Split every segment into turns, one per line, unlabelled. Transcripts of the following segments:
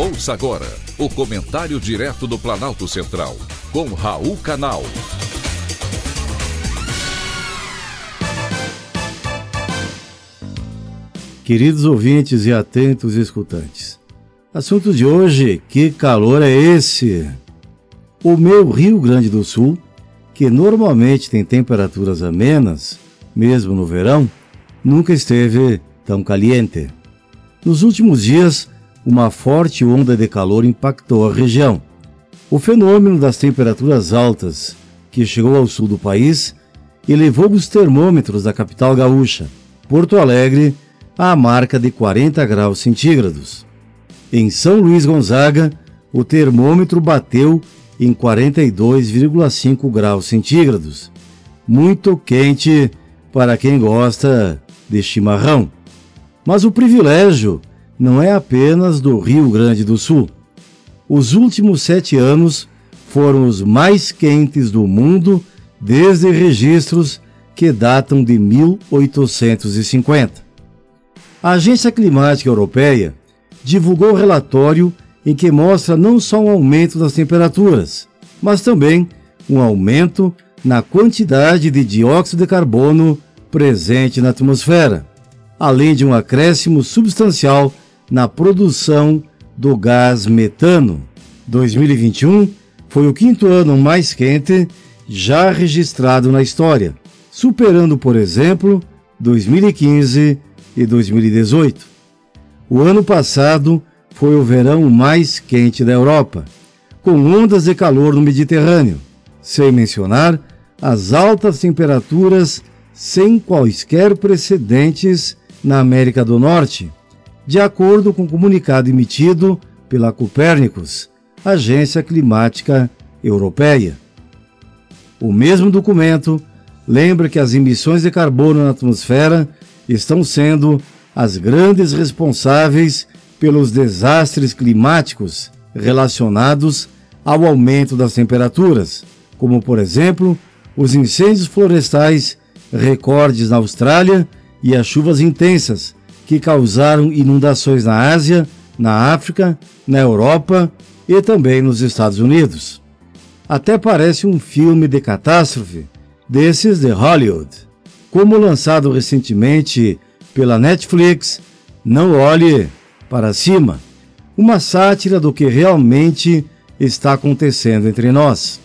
Ouça agora o comentário direto do Planalto Central, com Raul Canal.
Queridos ouvintes e atentos escutantes, assunto de hoje: que calor é esse? O meu Rio Grande do Sul, que normalmente tem temperaturas amenas, mesmo no verão, nunca esteve tão caliente. Nos últimos dias, uma forte onda de calor impactou a região. O fenômeno das temperaturas altas, que chegou ao sul do país, elevou os termômetros da capital gaúcha, Porto Alegre, à marca de 40 graus centígrados. Em São Luís Gonzaga, o termômetro bateu em 42,5 graus centígrados, muito quente para quem gosta de chimarrão. Mas o privilégio não é apenas do Rio Grande do Sul. Os últimos sete anos foram os mais quentes do mundo desde registros que datam de 1850. A Agência Climática Europeia divulgou relatório em que mostra não só um aumento das temperaturas, mas também um aumento na quantidade de dióxido de carbono presente na atmosfera, além de um acréscimo substancial na produção do gás metano. 2021 foi o quinto ano mais quente já registrado na história, superando, por exemplo, 2015 e 2018. O ano passado foi o verão mais quente da Europa, com ondas de calor no Mediterrâneo, sem mencionar as altas temperaturas sem quaisquer precedentes na América do Norte, de acordo com o comunicado emitido pela Copérnicos, Agência Climática Europeia. O mesmo documento lembra que as emissões de carbono na atmosfera estão sendo as grandes responsáveis pelos desastres climáticos relacionados ao aumento das temperaturas, como, por exemplo, os incêndios florestais recordes na Austrália e as chuvas intensas que causaram inundações na Ásia, na África, na Europa e também nos Estados Unidos. Até parece um filme de catástrofe desses de Hollywood, como lançado recentemente pela Netflix, Não Olhe para Cima, uma sátira do que realmente está acontecendo entre nós.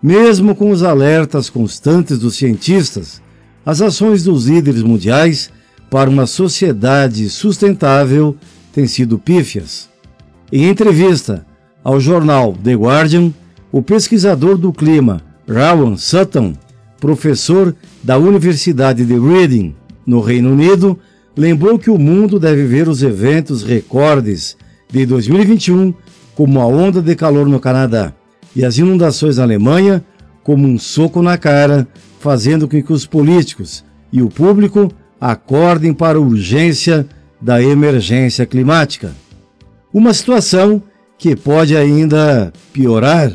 Mesmo com os alertas constantes dos cientistas, as ações dos líderes mundiais para uma sociedade sustentável têm sido pífias. Em entrevista ao jornal The Guardian, o pesquisador do clima Rowan Sutton, professor da Universidade de Reading, no Reino Unido, lembrou que o mundo deve ver os eventos recordes de 2021 como a onda de calor no Canadá e as inundações na Alemanha como um soco na cara, fazendo com que os políticos e o público acordem para a urgência da emergência climática. Uma situação que pode ainda piorar.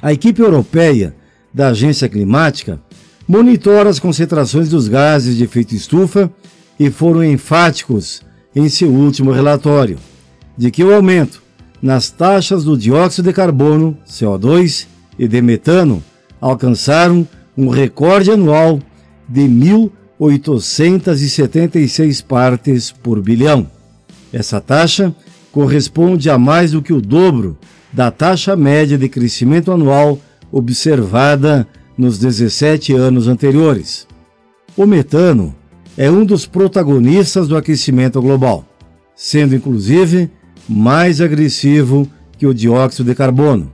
A equipe europeia da Agência Climática monitora as concentrações dos gases de efeito estufa e foram enfáticos em seu último relatório de que o aumento nas taxas do dióxido de carbono, CO2 e de metano alcançaram um recorde anual de 1.876 partes por bilhão. Essa taxa corresponde a mais do que o dobro da taxa média de crescimento anual observada nos 17 anos anteriores. O metano é um dos protagonistas do aquecimento global, sendo inclusive mais agressivo que o dióxido de carbono.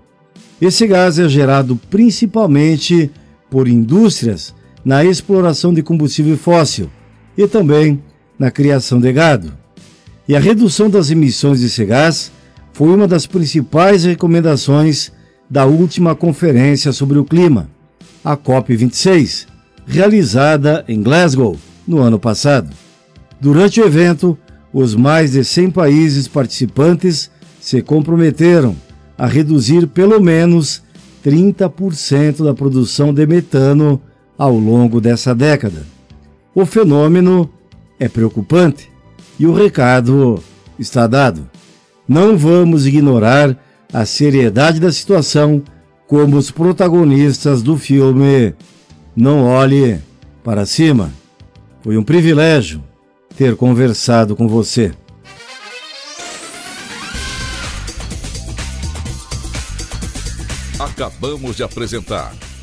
Esse gás é gerado principalmente por indústrias na exploração de combustível fóssil e também na criação de gado. E a redução das emissões desse gás foi uma das principais recomendações da última conferência sobre o clima, a COP26, realizada em Glasgow no ano passado. Durante o evento, os mais de 100 países participantes se comprometeram a reduzir pelo menos 30% da produção de metano ao longo dessa década. O fenômeno é preocupante e o recado está dado. não vamos ignorar a seriedade da situação como os protagonistas do filme Não Olhe para Cima. Foi um privilégio ter conversado com você.
Acabamos de apresentar